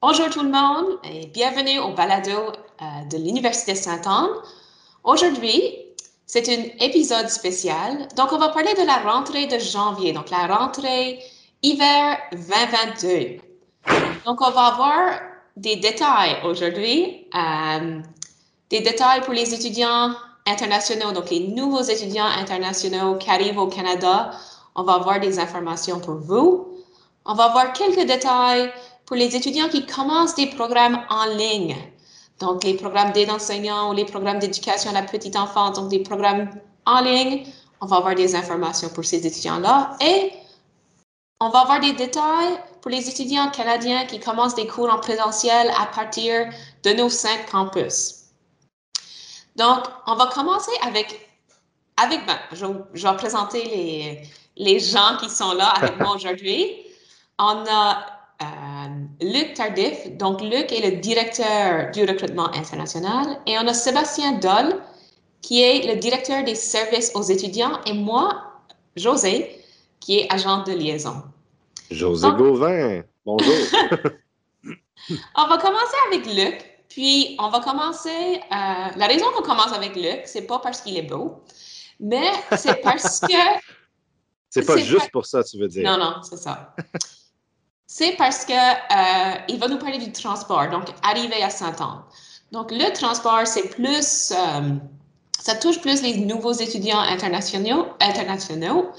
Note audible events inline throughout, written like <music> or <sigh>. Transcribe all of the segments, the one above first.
Bonjour tout le monde et bienvenue au balado euh, de l'Université Sainte-Anne. Aujourd'hui, c'est un épisode spécial. Donc, on va parler de la rentrée de janvier, donc la rentrée hiver 2022. Donc, on va avoir des détails aujourd'hui, euh, des détails pour les étudiants internationaux, donc les nouveaux étudiants internationaux qui arrivent au Canada. On va avoir des informations pour vous. On va voir quelques détails pour les étudiants qui commencent des programmes en ligne. Donc, les programmes d'aide enseignants ou les programmes d'éducation à la petite enfance, donc des programmes en ligne. On va avoir des informations pour ces étudiants-là. Et on va avoir des détails pour les étudiants canadiens qui commencent des cours en présentiel à partir de nos cinq campus. Donc, on va commencer avec, avec ben, je, vais présenter les, les gens qui sont là avec moi <laughs> aujourd'hui. On a Luc Tardif. Donc, Luc est le directeur du recrutement international. Et on a Sébastien Doll, qui est le directeur des services aux étudiants. Et moi, José, qui est agent de liaison. José Gauvin, bonjour. <laughs> <laughs> on va commencer avec Luc. Puis, on va commencer. Euh, la raison qu'on commence avec Luc, c'est pas parce qu'il est beau, mais c'est parce que. <laughs> c'est pas juste pour ça, tu veux dire. Non, non, c'est ça. C'est parce que euh, il va nous parler du transport, donc arriver à Saint-Anne. Donc, le transport, c'est plus. Euh, ça touche plus les nouveaux étudiants internationaux, internationaux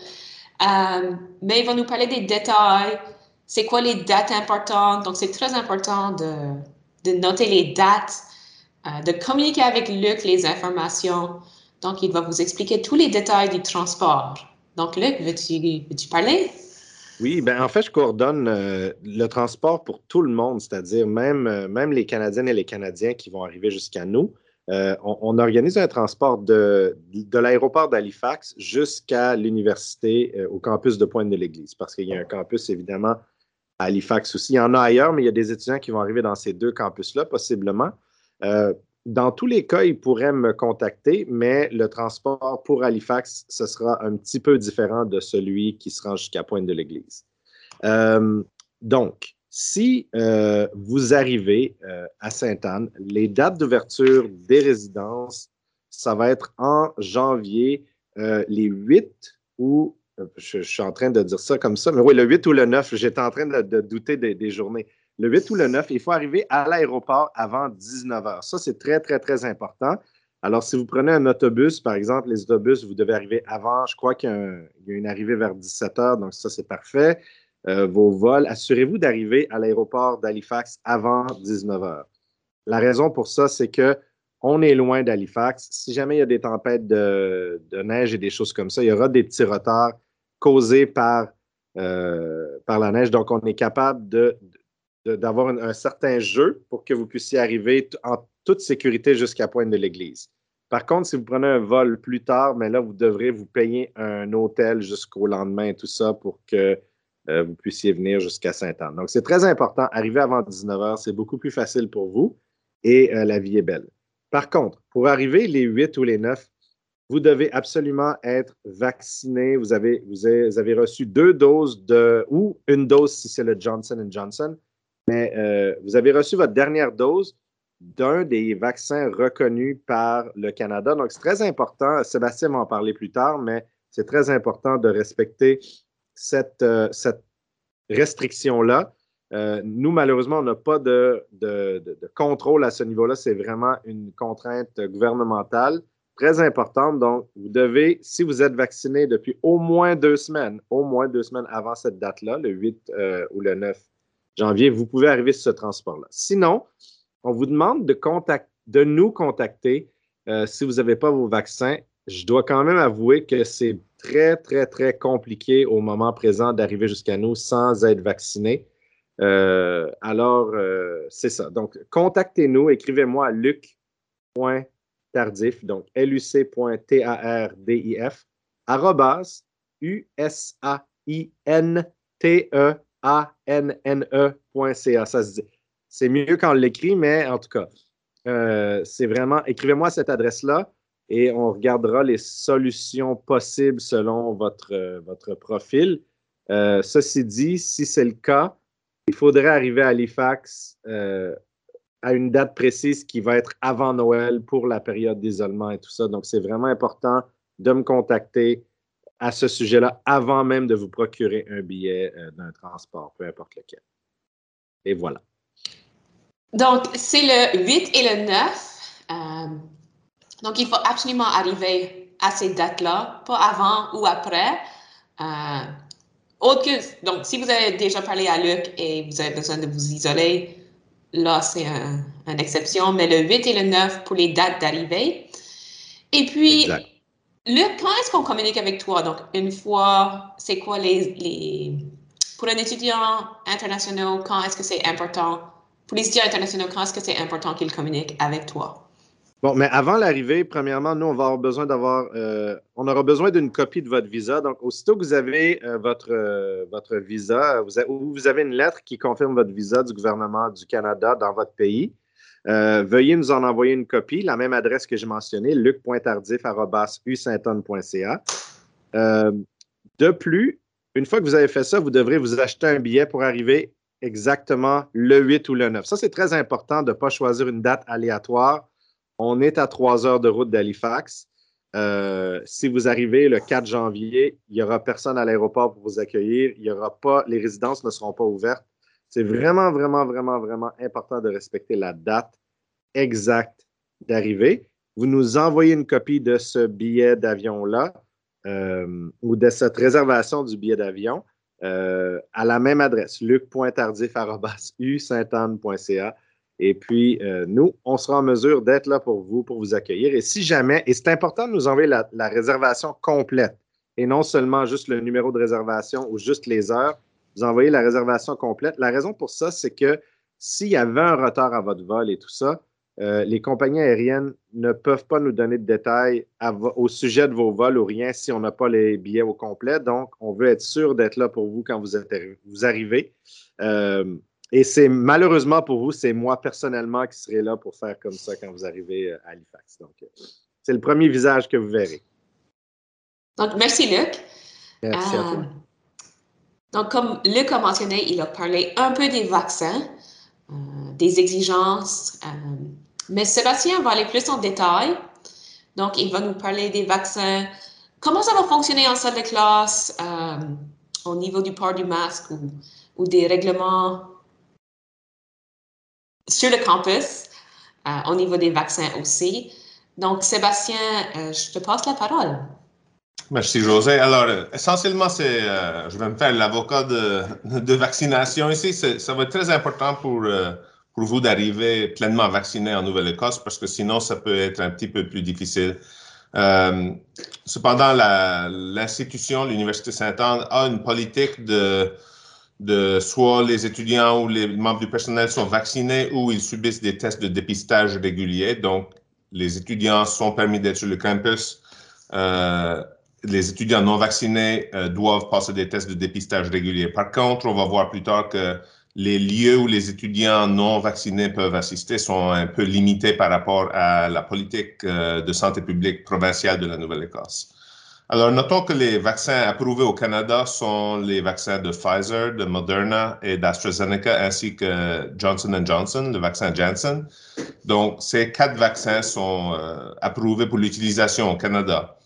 mais il va nous parler des détails. C'est quoi les dates importantes? Donc, c'est très important de de noter les dates, euh, de communiquer avec Luc les informations. Donc, il va vous expliquer tous les détails du transport. Donc, Luc, veux-tu parler? Oui, ben en fait, je coordonne euh, le transport pour tout le monde, c'est-à-dire même, euh, même les Canadiennes et les Canadiens qui vont arriver jusqu'à nous. on, organise un transport de, de l'aéroport d'Halifax jusqu'à l'université au campus de Pointe-de-l'Église, parce qu'il y a un campus évidemment à Halifax aussi. Il y en a ailleurs, mais il y a des étudiants qui vont arriver dans ces deux campus-là, possiblement. Euh, dans tous les cas, ils pourraient me contacter, mais le transport pour Halifax, ce sera un petit peu différent de celui qui se rend jusqu'à Pointe-de-l'Église. Euh, donc, si euh, vous arrivez à Sainte-Anne, les dates d'ouverture des résidences, ça va être en janvier, les 8 ou je, suis en train de dire ça comme ça, mais oui, le 8 ou le 9, j'étais en train de, douter des, journées. Le 8 ou le 9, il faut arriver à l'aéroport avant 19 h. Ça, c'est très, très, très important. Alors, si vous prenez un autobus, par exemple, les autobus, vous devez arriver avant, je crois qu'il y, a une arrivée vers 17 h, donc ça, c'est parfait. Euh, vos vols, assurez-vous d'arriver à l'aéroport d'Halifax avant 19 h. La raison pour ça, c'est que on est loin d'Halifax. Si jamais il y a des tempêtes de, neige et des choses comme ça, il y aura des petits retards causé par, euh, la neige. Donc, on est capable d'avoir un, certain jeu pour que vous puissiez arriver en toute sécurité jusqu'à Pointe de l'Église. Par contre, si vous prenez un vol plus tard, mais là, vous devrez vous payer un hôtel jusqu'au lendemain et tout ça pour que euh, vous puissiez venir jusqu'à Sainte-Anne. Donc, c'est très important. Arriver avant 19 h, c'est beaucoup plus facile pour vous et euh, la vie est belle. Par contre, pour arriver les 8 ou les 9, vous devez absolument être vacciné. Vous avez, vous avez, reçu deux doses de, ou une dose si c'est le Johnson Johnson, mais euh, vous avez reçu votre dernière dose d'un des vaccins reconnus par le Canada. Donc, c'est très important. Sébastien va en parler plus tard, mais c'est très important de respecter cette, euh, restriction-là. Euh, nous, malheureusement, on n'a pas de, contrôle à ce niveau-là. C'est vraiment une contrainte gouvernementale très importante. Donc, vous devez, si vous êtes vacciné depuis au moins deux semaines, au moins deux semaines avant cette date-là, le 8 euh, ou le 9 janvier, vous pouvez arriver sur ce transport-là. Sinon, on vous demande de, nous contacter euh, si vous n'avez pas vos vaccins. Je dois quand même avouer que c'est très, très, très compliqué au moment présent d'arriver jusqu'à nous sans être vacciné. Euh, alors, c'est ça. Donc, contactez-nous, écrivez-moi à luc.com tardif, donc luc.tardif, arrobas, Se dit. C'est mieux quand on l'écrit, mais en tout cas, euh, c'est vraiment, écrivez-moi cette adresse-là et on regardera les solutions possibles selon votre, votre profil. Euh, ceci dit, si c'est le cas il faudrait arriver à Halifax euh, à une date précise qui va être avant Noël pour la période d'isolement et tout ça. Donc, c'est vraiment important de me contacter à ce sujet-là avant même de vous procurer un billet euh, d'un transport, peu importe lequel. Et voilà. Donc, c'est le 8 et le 9. Euh, donc, il faut absolument arriver à ces dates-là, pas avant ou après. Euh, autre donc, si vous avez déjà parlé à Luc et vous avez besoin de vous isoler, là, c'est une exception, mais le 8 et le 9 pour les dates d'arrivée. Et puis, Luc, quand est-ce qu'on communique avec toi? Donc, une fois, c'est quoi les, les, Pour un étudiant international, quand est-ce que c'est important? Pour les étudiants internationaux, quand est-ce que c'est important qu'ils communiquent avec toi? Bon, mais avant l'arrivée, premièrement, nous, on va avoir besoin d'avoir, euh, on aura besoin d'une copie de votre visa. Donc, aussitôt que vous avez euh, votre, euh, votre visa, vous ou vous avez une lettre qui confirme votre visa du gouvernement du Canada dans votre pays, veuillez nous en envoyer une copie, la même adresse que j'ai mentionnée, luc.tardif.usaintonne.ca. de plus, une fois que vous avez fait ça, vous devrez vous acheter un billet pour arriver exactement le 8 ou le 9. Ça, c'est très important de ne pas choisir une date aléatoire on est à trois heures de route d'Halifax. Euh, si vous arrivez le 4 janvier, il n'y aura personne à l'aéroport pour vous accueillir. Les résidences ne seront pas ouvertes. C'est vraiment, vraiment, vraiment, vraiment important de respecter la date exacte d'arrivée. Vous nous envoyez une copie de ce billet d'avion-là euh, ou de cette réservation du billet d'avion euh, à la même adresse, luc.tardif.usaintanne.ca. Et puis, euh, nous, on sera en mesure d'être là pour vous, pour vous accueillir. Et si jamais, et c'est important de nous envoyer la, réservation complète et non seulement juste le numéro de réservation ou juste les heures, vous envoyez la réservation complète. La raison pour ça, c'est que s'il y avait un retard à votre vol et tout ça, euh, les compagnies aériennes ne peuvent pas nous donner de détails au sujet de vos vols ou rien si on n'a pas les billets au complet. Donc, on veut être sûr d'être là pour vous quand vous, êtes, vous arrivez. Euh, et c'est malheureusement pour vous, c'est moi personnellement qui serai là pour faire comme ça quand vous arrivez euh, à Halifax. Donc, c'est le premier visage que vous verrez. Donc, merci Luc. Merci à toi. Euh, donc, comme Luc a mentionné, il a parlé un peu des vaccins, des exigences, mais Sébastien va aller plus en détail. Donc, il va nous parler des vaccins, comment ça va fonctionner en salle de classe, au niveau du port du masque ou, ou des règlements sur le campus, euh, au niveau des vaccins aussi. Donc, Sébastien, euh, je te passe la parole. Merci, José. Alors, euh, essentiellement, c'est, je vais me faire l'avocat de, de, vaccination ici. Ça va être très important pour, pour vous d'arriver pleinement vacciné en Nouvelle-Écosse parce que sinon, ça peut être un petit peu plus difficile. cependant, l'institution, l'Université Sainte-Anne, a une politique de de soit les étudiants ou les membres du personnel sont vaccinés ou ils subissent des tests de dépistage réguliers. Donc, les étudiants sont permis d'être sur le campus. Euh, les étudiants non vaccinés euh, doivent passer des tests de dépistage réguliers. Par contre, on va voir plus tard que les lieux où les étudiants non vaccinés peuvent assister sont un peu limités par rapport à la politique euh, de santé publique provinciale de la Nouvelle-Écosse. Alors, notons que les vaccins approuvés au Canada sont les vaccins de Pfizer, de Moderna et d'AstraZeneca, ainsi que Johnson Johnson, le vaccin Janssen. Donc, ces quatre vaccins sont euh, approuvés pour l'utilisation au Canada.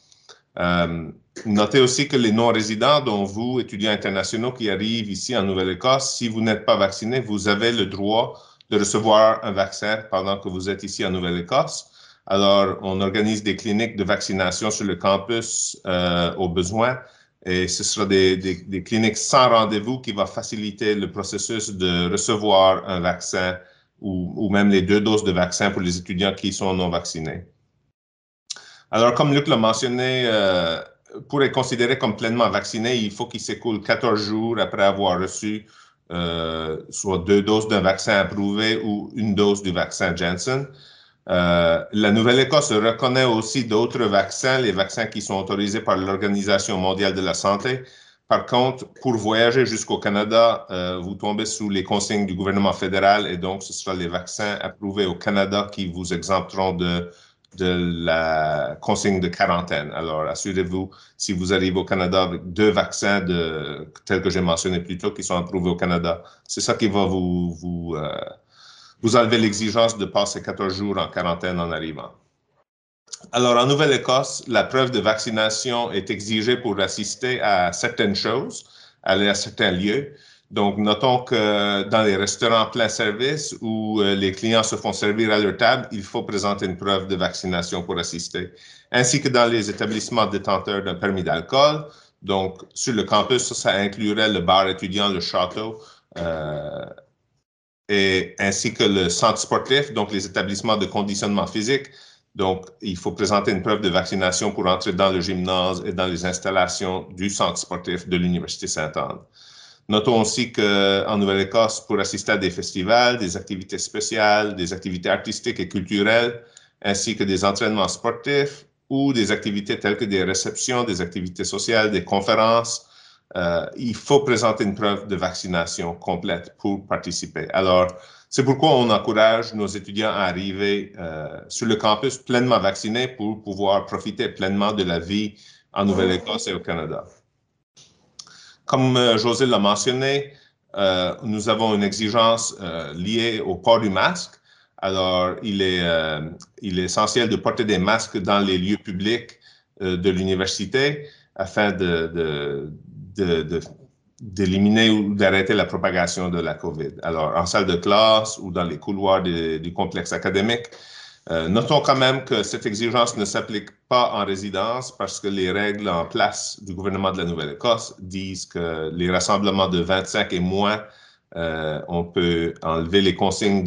Euh, notez aussi que les non-résidents, dont vous, étudiants internationaux qui arrivent ici en Nouvelle-Écosse, si vous n'êtes pas vacciné, vous avez le droit de recevoir un vaccin pendant que vous êtes ici en Nouvelle-Écosse. Alors, on organise des cliniques de vaccination sur le campus euh, au besoin et ce sera des, des, cliniques sans rendez-vous qui va faciliter le processus de recevoir un vaccin ou, ou, même les deux doses de vaccin pour les étudiants qui sont non vaccinés. Alors, comme Luc l'a mentionné, euh, pour être considéré comme pleinement vacciné, il faut qu'il s'écoule 14 jours après avoir reçu euh, soit deux doses d'un vaccin approuvé ou une dose du vaccin Janssen. Euh, la Nouvelle-Écosse reconnaît aussi d'autres vaccins, les vaccins qui sont autorisés par l'Organisation mondiale de la santé. Par contre, pour voyager jusqu'au Canada, vous tombez sous les consignes du gouvernement fédéral et donc ce sera les vaccins approuvés au Canada qui vous exempteront de de la consigne de quarantaine. Alors, assurez-vous, si vous arrivez au Canada avec deux vaccins de, tels que j'ai mentionné plus tôt, qui sont approuvés au Canada, c'est ça qui va vous, vous, euh, vous enlever l'exigence de passer 14 jours en quarantaine en arrivant. Alors, en Nouvelle-Écosse, la preuve de vaccination est exigée pour assister à certaines choses, aller à certains lieux. Donc, notons que dans les restaurants plein service où euh, les clients se font servir à leur table, il faut présenter une preuve de vaccination pour assister, ainsi que dans les établissements détenteurs d'un permis d'alcool. Donc, sur le campus, ça, inclurait le bar étudiant, le château, euh, et ainsi que le centre sportif, donc les établissements de conditionnement physique. Donc, il faut présenter une preuve de vaccination pour entrer dans le gymnase et dans les installations du centre sportif de l'Université Sainte-Anne. Notons aussi qu'en Nouvelle-Écosse, pour assister à des festivals, des activités spéciales, des activités artistiques et culturelles, ainsi que des entraînements sportifs ou des activités telles que des réceptions, des activités sociales, des conférences, euh, il faut présenter une preuve de vaccination complète pour participer. Alors, c'est pourquoi on encourage nos étudiants à arriver euh, sur le campus pleinement vaccinés pour pouvoir profiter pleinement de la vie en Nouvelle-Écosse et au Canada. Comme euh, José l'a mentionné, euh, nous avons une exigence euh, liée au port du masque. Alors, il est, essentiel de porter des masques dans les lieux publics de l'université afin d'éliminer ou d'arrêter la propagation de la COVID. Alors, en salle de classe ou dans les couloirs du complexe académique, euh, notons quand même que cette exigence ne s'applique pas en résidence parce que les règles en place du gouvernement de la Nouvelle-Écosse disent que les rassemblements de 25 et moins, euh, on peut enlever les consignes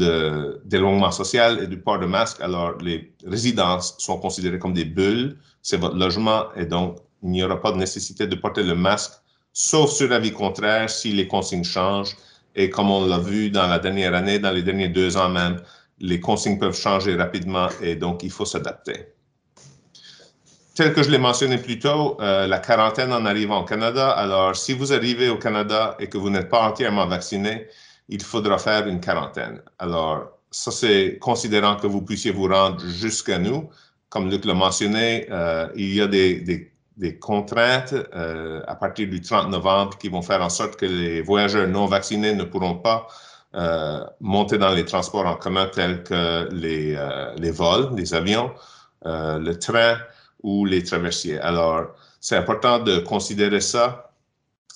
d'éloignement social et du port de masque. Alors, les résidences sont considérées comme des bulles. C'est votre logement et donc il n'y aura pas de nécessité de porter le masque, sauf sur l'avis contraire si les consignes changent. Et comme on l'a vu dans la dernière année, dans les derniers deux ans même, les consignes peuvent changer rapidement et donc il faut s'adapter. Tel que je l'ai mentionné plus tôt, euh, la quarantaine en arrivant au Canada. Alors, si vous arrivez au Canada et que vous n'êtes pas entièrement vacciné, il faudra faire une quarantaine. Alors, ça, c'est considérant que vous puissiez vous rendre jusqu'à nous. Comme Luc l'a mentionné, euh, il y a des, contraintes euh, à partir du 30 novembre qui vont faire en sorte que les voyageurs non vaccinés ne pourront pas monter dans les transports en commun tels que les, euh, les vols, les avions, euh, le train ou les traversiers. Alors, c'est important de considérer ça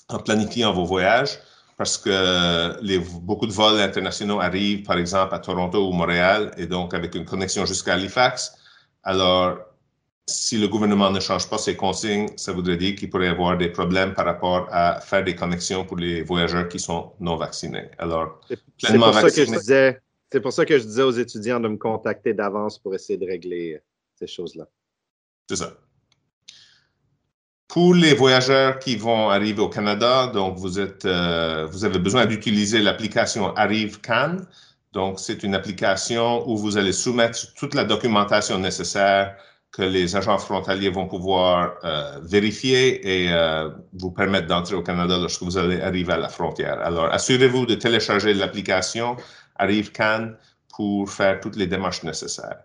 en planifiant vos voyages parce que les, beaucoup de vols internationaux arrivent, par exemple, à Toronto ou Montréal, et donc avec une connexion jusqu'à Halifax. Alors, si le gouvernement ne change pas ses consignes, ça voudrait dire qu'il pourrait y avoir des problèmes par rapport à faire des connexions pour les voyageurs qui sont non vaccinés. Alors, c'est pour, ça que je disais, c'est pour ça que je disais aux étudiants de me contacter d'avance pour essayer de régler ces choses-là. C'est ça. Pour les voyageurs qui vont arriver au Canada, donc vous, êtes, euh, vous avez besoin d'utiliser l'application Arrive Can. Donc, c'est une application où vous allez soumettre toute la documentation nécessaire que les agents frontaliers vont pouvoir euh, vérifier et euh, vous permettre d'entrer au Canada lorsque vous allez arriver à la frontière. Alors, assurez-vous de télécharger l'application Arrive Can pour faire toutes les démarches nécessaires.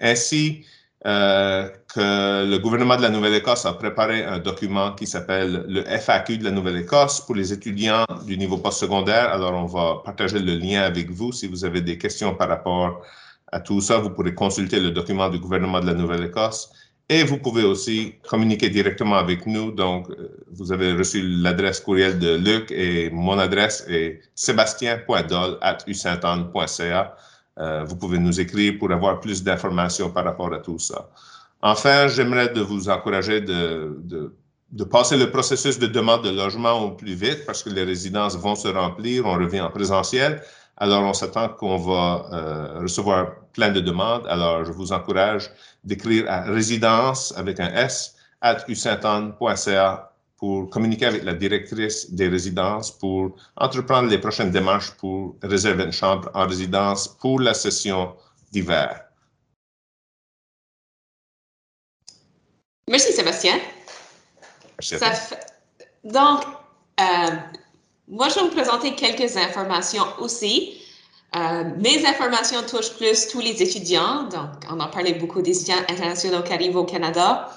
Ainsi euh, que le gouvernement de la Nouvelle-Écosse a préparé un document qui s'appelle le FAQ de la Nouvelle-Écosse pour les étudiants du niveau postsecondaire. Alors, on va partager le lien avec vous si vous avez des questions par rapport tout ça, vous pourrez consulter le document du gouvernement de la Nouvelle-Écosse et vous pouvez aussi communiquer directement avec nous. Donc, euh, vous avez reçu l'adresse courriel de Luc et mon adresse est sébastien.dol.usaintanne.ca. Euh, vous pouvez nous écrire pour avoir plus d'informations par rapport à tout ça. Enfin, j'aimerais de vous encourager de, de, de, passer le processus de demande de logement au plus vite parce que les résidences vont se remplir. On revient en présentiel. Alors, on s'attend qu'on va euh, recevoir plein de demandes. Alors, je vous encourage d'écrire à résidence avec un S at usaintonne.ca pour communiquer avec la directrice des résidences pour entreprendre les prochaines démarches pour réserver une chambre en résidence pour la session d'hiver. Merci, Sébastien. Merci Donc, euh, moi, je vais vous présenter quelques informations aussi. Euh, mes informations touchent plus tous les étudiants. Donc, on en parlait beaucoup des étudiants internationaux qui arrivent au Canada.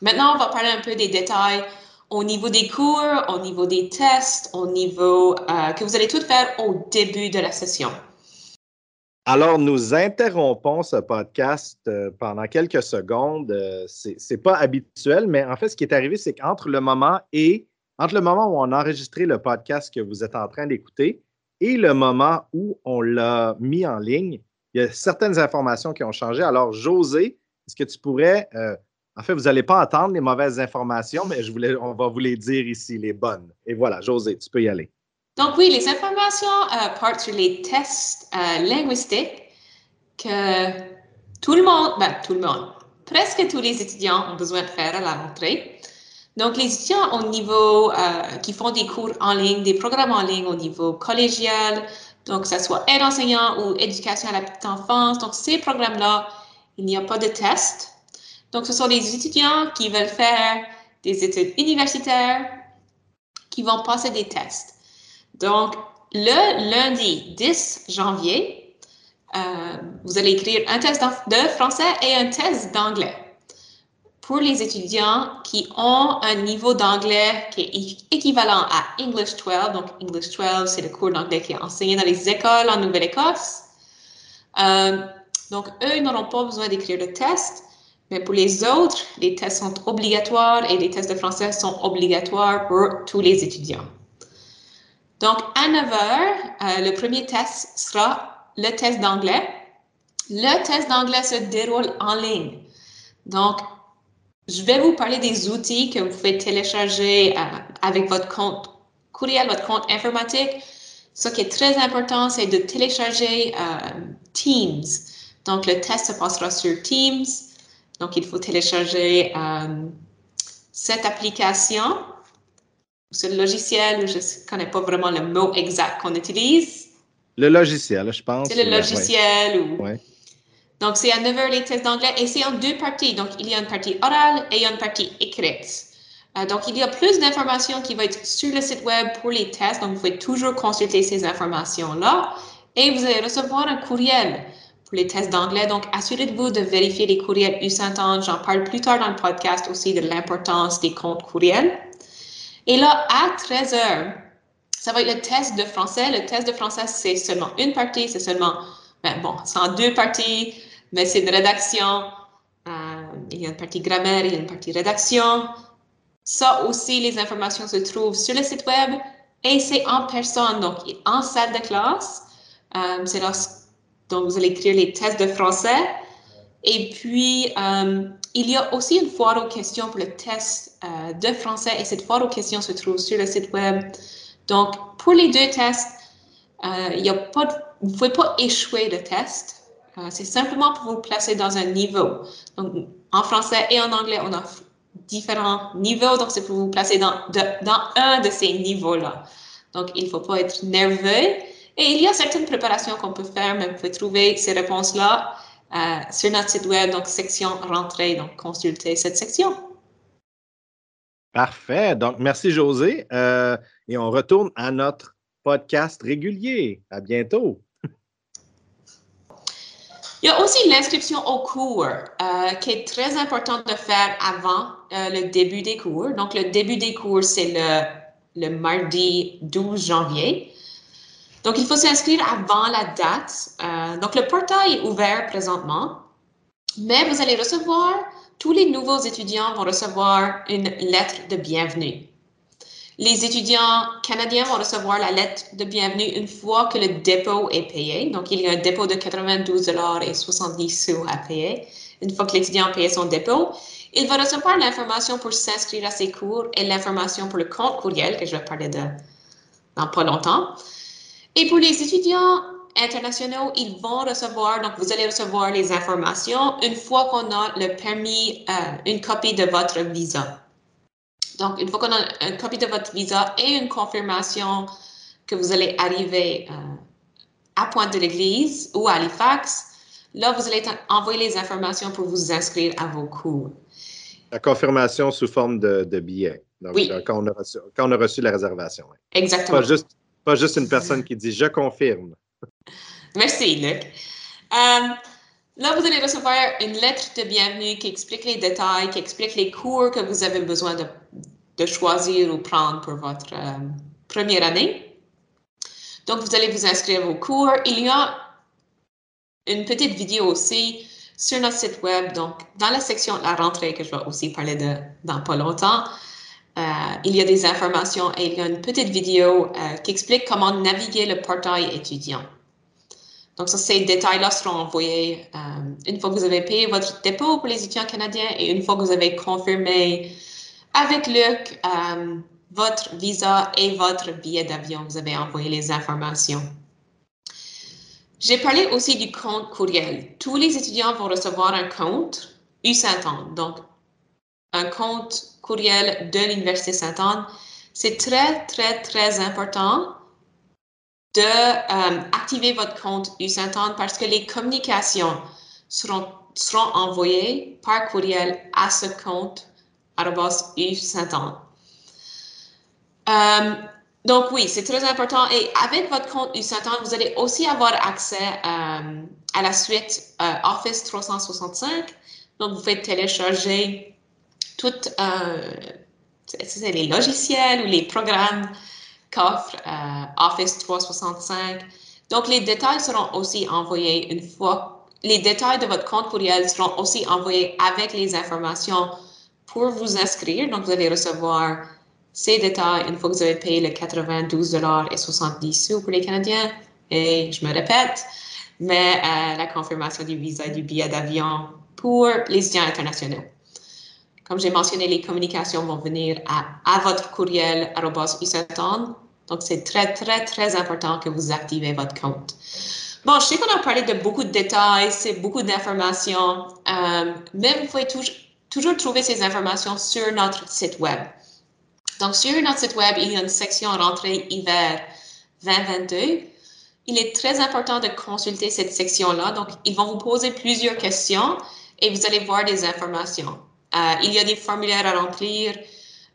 Maintenant, on va parler un peu des détails au niveau des cours, au niveau des tests, au niveau euh, que vous allez tout faire au début de la session. Alors, nous interrompons ce podcast euh, pendant quelques secondes. Ce c'est pas habituel, mais en fait, ce qui est arrivé, c'est qu'entre le moment et entre le moment où on a enregistré le podcast que vous êtes en train d'écouter et le moment où on l'a mis en ligne, il y a certaines informations qui ont changé. Alors, José, est-ce que tu pourrais, euh, en fait, vous n'allez pas entendre les mauvaises informations, mais on va vous les dire ici, les bonnes. Et voilà, José, tu peux y aller. Donc oui, les informations euh, partent sur les tests euh, linguistiques que tout le monde, ben, tout le monde, presque tous les étudiants ont besoin de faire à la rentrée. Donc, les étudiants au niveau, euh, qui font des cours en ligne, des programmes en ligne au niveau collégial, donc que ce soit aide enseignant ou éducation à la petite enfance, donc ces programmes-là, il n'y a pas de test. Donc, ce sont les étudiants qui veulent faire des études universitaires qui vont passer des tests. Donc, le lundi 10 janvier, euh, vous allez écrire un test de français et un test d'anglais pour les étudiants qui ont un niveau d'anglais qui est équivalent à English 12. Donc, English 12, c'est le cours d'anglais qui est enseigné dans les écoles en Nouvelle-Écosse. Euh, donc, eux, n'auront pas besoin d'écrire le test. Mais pour les autres, les tests sont obligatoires et les tests de français sont obligatoires pour tous les étudiants. Donc, à 9 heures, euh, le premier test sera le test d'anglais. Le test d'anglais se déroule en ligne. Donc, je vais vous parler des outils que vous pouvez télécharger euh, avec votre compte courriel, votre compte informatique. Ce qui est très important, c'est de télécharger euh, Teams. Donc, le test se passera sur Teams. Donc, il faut télécharger euh, cette application, ce logiciel, je ne connais pas vraiment le mot exact qu'on utilise. Le logiciel, je pense. C'est le logiciel ou... Donc, c'est à 9 heures les tests d'anglais et c'est en deux parties. Donc, il y a une partie orale et une partie écrite. Euh, donc, il y a plus d'informations qui vont être sur le site web pour les tests. Donc, vous pouvez toujours consulter ces informations-là. Et vous allez recevoir un courriel pour les tests d'anglais. Donc, assurez-vous de vérifier les courriels U Saint-Anne. J'en parle plus tard dans le podcast aussi de l'importance des comptes courriels. Et là, à 13 heures, ça va être le test de français. Le test de français, c'est seulement une partie, c'est seulement, ben bon, c'est en deux parties mais c'est une rédaction. Euh, il y a une partie grammaire, il y a une partie rédaction. Ça aussi, les informations se trouvent sur le site web et c'est en personne, donc en salle de classe. Euh, c'est là donc vous allez écrire les tests de français. Et puis, euh, il y a aussi une foire aux questions pour le test de français et cette foire aux questions se trouve sur le site web. Donc, pour les deux tests, il y a pas, vous ne pouvez pas échouer le test. Euh, c'est simplement pour vous placer dans un niveau. Donc, en français et en anglais, on a différents niveaux, donc c'est pour vous placer dans, un de ces niveaux-là. Donc, il ne faut pas être nerveux. Et il y a certaines préparations qu'on peut faire, mais vous pouvez trouver ces réponses-là euh, sur notre site web, donc section rentrée, donc consultez cette section. Parfait. Donc, merci José. Euh, et on retourne à notre podcast régulier. À bientôt. Il y a aussi l'inscription au cours euh, qui est très important de faire avant euh, le début des cours. Donc, le début des cours, c'est le, le, mardi 12 janvier. Donc, il faut s'inscrire avant la date. Euh, donc, le portail est ouvert présentement, mais vous allez recevoir, tous les nouveaux étudiants vont recevoir une lettre de bienvenue. Les étudiants canadiens vont recevoir la lettre de bienvenue une fois que le dépôt est payé. Donc, il y a un dépôt de 92 et 70 sous à payer. Une fois que l'étudiant a payé son dépôt, il va recevoir l'information pour s'inscrire à ses cours et l'information pour le compte courriel, que je vais parler de dans pas longtemps. Et pour les étudiants internationaux, ils vont recevoir, donc vous allez recevoir les informations une fois qu'on a le permis, euh, une copie de votre visa. Donc, une fois qu'on a une copie de votre visa et une confirmation que vous allez arriver euh, à Pointe de l'Église ou à Halifax, là, vous allez envoyer les informations pour vous inscrire à vos cours. La confirmation sous forme de, de billet. Donc, oui. Euh, quand, on a reçu, quand on a reçu la réservation. Exactement. Pas juste, pas juste une personne qui dit je confirme. Merci, Luc. Euh, là, vous allez recevoir une lettre de bienvenue qui explique les détails, qui explique les cours que vous avez besoin de, choisir ou prendre pour votre euh, première année. Donc, vous allez vous inscrire au cours. Il y a une petite vidéo aussi sur notre site web. Donc, dans la section la rentrée, que je vais aussi parler de dans pas longtemps, euh, il y a des informations et il y a une petite vidéo euh, qui explique comment naviguer le portail étudiant. Donc, ça, ces détails-là seront envoyés euh, une fois que vous avez payé votre dépôt pour les étudiants canadiens et une fois que vous avez confirmé avec Luc votre visa et votre billet d'avion. Vous avez envoyé les informations. J'ai parlé aussi du compte courriel. Tous les étudiants vont recevoir un compte U Saint-Anne. Donc, un compte courriel de l'Université Sainte-Anne. C'est très, très, très important de euh, activer votre compte U Sainte-Anne parce que les communications seront, seront envoyées par courriel à ce compte U Sainte-Anne. Euh, donc oui, c'est très important. Et avec votre compte U Sainte-Anne, vous allez aussi avoir accès euh, à la suite Office 365. Donc, vous faites télécharger toutes les logiciels ou les programmes qu'offre euh, Office 365. Donc, les détails seront aussi envoyés une fois, les détails de votre compte courriel seront aussi envoyés avec les informations pour vous inscrire. Donc, vous allez recevoir ces détails une fois que vous avez payé le 92 et 70 sous pour les Canadiens. Et je me répète, mais euh, la confirmation du visa et du billet d'avion pour les étudiants internationaux. Comme j'ai mentionné, les communications vont venir à, votre courriel Donc, c'est très, très, très important que vous activez votre compte. Bon, je sais qu'on a parlé de beaucoup de détails, c'est beaucoup d'informations, euh, mais vous pouvez toujours, toujours trouver ces informations sur notre site web. Donc, sur notre site web, il y a une section rentrée hiver 2022. Il est très important de consulter cette section-là. Donc, ils vont vous poser plusieurs questions et vous allez voir des informations. Euh, il y a des formulaires à remplir.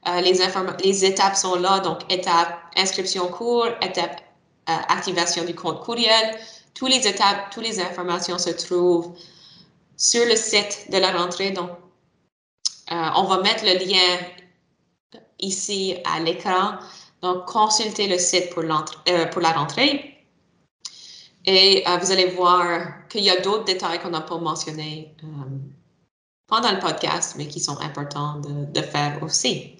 Euh, les, étapes sont là, donc étape inscription cours, étape euh, activation du compte courriel. Toutes les étapes, toutes les informations se trouvent sur le site de la rentrée. Donc, on va mettre le lien ici à l'écran. Donc, consultez le site pour la rentrée. Et vous allez voir qu'il y a d'autres détails qu'on n'a pas mentionnés pendant le podcast, mais qui sont importants de, faire aussi.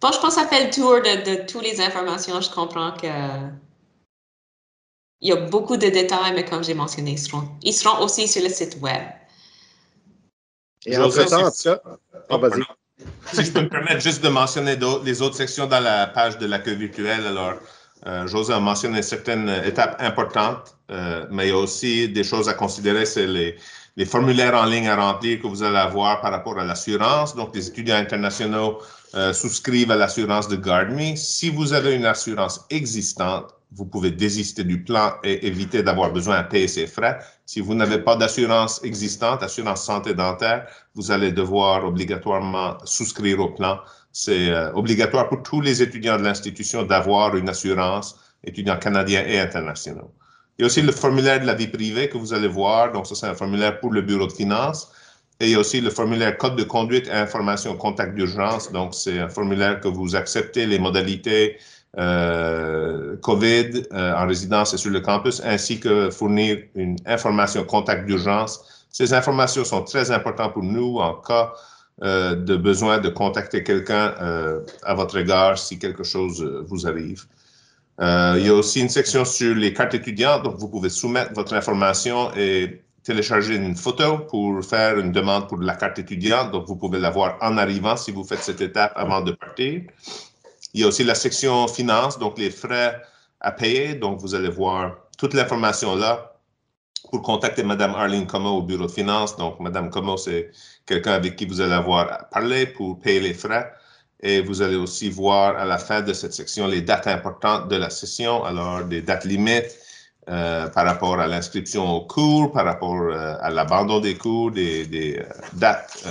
Bon, je pense que ça fait le tour de, toutes les informations. Je comprends que il y a beaucoup de détails, mais comme j'ai mentionné, ils seront, ils seront aussi sur le site web. Et entre-temps, ça, oh, si je peux me permettre juste de mentionner les autres sections dans la page de l'accueil virtuel, alors euh, José a mentionné certaines étapes importantes, euh, mais il y a aussi des choses à considérer, c'est les, les formulaires en ligne à remplir que vous allez avoir par rapport à l'assurance. Donc, les étudiants internationaux euh, souscrivent à l'assurance de GuardMe. Si vous avez une assurance existante, vous pouvez désister du plan et éviter d'avoir besoin de payer ces frais. Si vous n'avez pas d'assurance existante, assurance santé dentaire, vous allez devoir obligatoirement souscrire au plan. C'est euh, obligatoire pour tous les étudiants de l'institution d'avoir une assurance, étudiants canadiens et internationaux. Il y a aussi le formulaire de la vie privée que vous allez voir. Donc, ça, c'est un formulaire pour le bureau de finances. Et il y a aussi le formulaire code de conduite et information contact d'urgence. Donc, c'est un formulaire que vous acceptez les modalités euh, COVID euh, en résidence et sur le campus, ainsi que fournir une information contact d'urgence. Ces informations sont très importantes pour nous en cas euh, de besoin de contacter quelqu'un euh, à votre égard si quelque chose euh, vous arrive. Euh, il y a aussi une section sur les cartes étudiantes, donc vous pouvez soumettre votre information et télécharger une photo pour faire une demande pour la carte étudiante. Donc, vous pouvez l'avoir en arrivant si vous faites cette étape avant de partir. Il y a aussi la section finance, donc les frais à payer. Donc, vous allez voir toute l'information là pour contacter Mme Arlene Como au bureau de finance. Donc, Mme Como, c'est quelqu'un avec qui vous allez avoir parlé pour payer les frais. Et vous allez aussi voir à la fin de cette section les dates importantes de la session, alors des dates limites euh, par rapport à l'inscription au cours, par rapport euh, à l'abandon des cours, des, euh, dates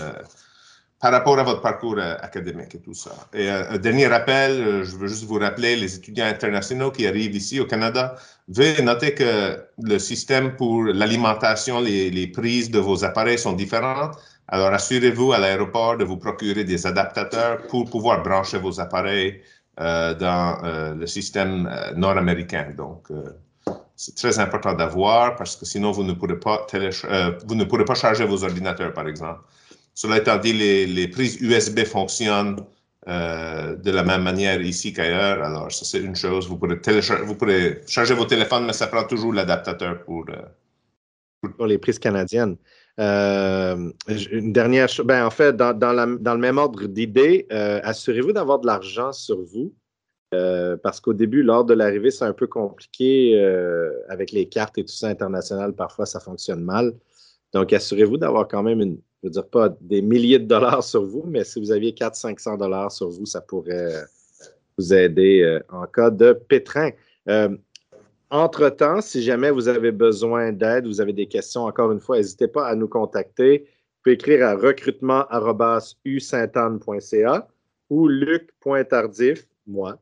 par rapport à votre parcours académique et tout ça. Et un dernier rappel, je veux juste vous rappeler, les étudiants internationaux qui arrivent ici au Canada, veuillez noter que le système pour l'alimentation, les prises de vos appareils sont différentes. Alors, assurez-vous à l'aéroport de vous procurer des adaptateurs pour pouvoir brancher vos appareils euh, dans euh, le système euh, nord-américain. Donc, c'est très important d'avoir parce que sinon, vous ne, pourrez pas vous ne pourrez pas charger vos ordinateurs, par exemple. Cela étant dit, les, les prises USB fonctionnent de la même manière ici qu'ailleurs. Alors, ça, c'est une chose. Vous pourrez, vous pourrez charger vos téléphones, mais ça prend toujours l'adaptateur pour, pour... pour... les prises canadiennes. Euh, une dernière chose, ben, en fait, dans, dans, le même ordre d'idée, euh, assurez-vous d'avoir de l'argent sur vous. Euh, parce qu'au début, lors de l'arrivée, c'est un peu compliqué avec les cartes et tout ça international. Parfois, ça fonctionne mal. Donc, assurez-vous d'avoir quand même une, je veux dire pas des milliers de dollars sur vous, mais si vous aviez 400-500 dollars sur vous, ça pourrait vous aider en cas de pétrin. Entre-temps, si jamais vous avez besoin d'aide, vous avez des questions, encore une fois, n'hésitez pas à nous contacter. Vous pouvez écrire à recrutement.usaintanne.ca ou luc.tardif, moi,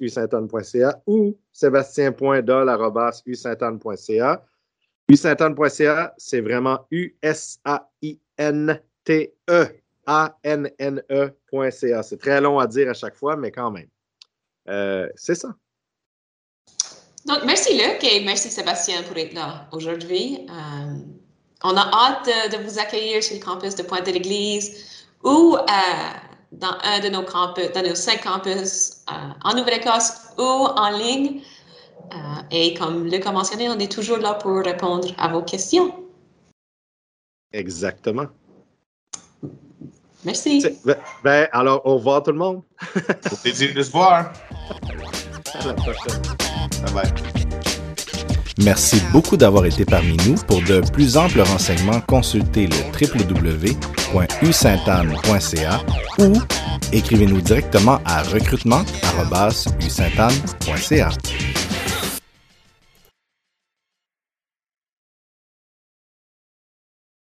usaintanne.ca ou sébastien.dol.usaintanne.ca. usaintanne.ca, c'est vraiment U-S-A-I-N-T-E. A-N-N-E.ca. C'est très long à dire à chaque fois, mais quand même. Euh, c'est ça. Donc, merci Luc et merci Sébastien pour être là aujourd'hui. Euh, on a hâte de, vous accueillir sur le campus de Pointe-de-l'Église ou euh, dans un de nos campus, dans nos cinq campus euh, en Nouvelle-Écosse ou en ligne. et comme Luc a mentionné, on est toujours là pour répondre à vos questions. Exactement. Merci. Ben, ben, alors, au revoir tout le monde. Au plaisir de se voir. À la prochaine. Merci beaucoup d'avoir été parmi nous. Pour de plus amples renseignements, consultez le www.usaintanne.ca ou écrivez-nous directement à recrutement.usaintanne.ca.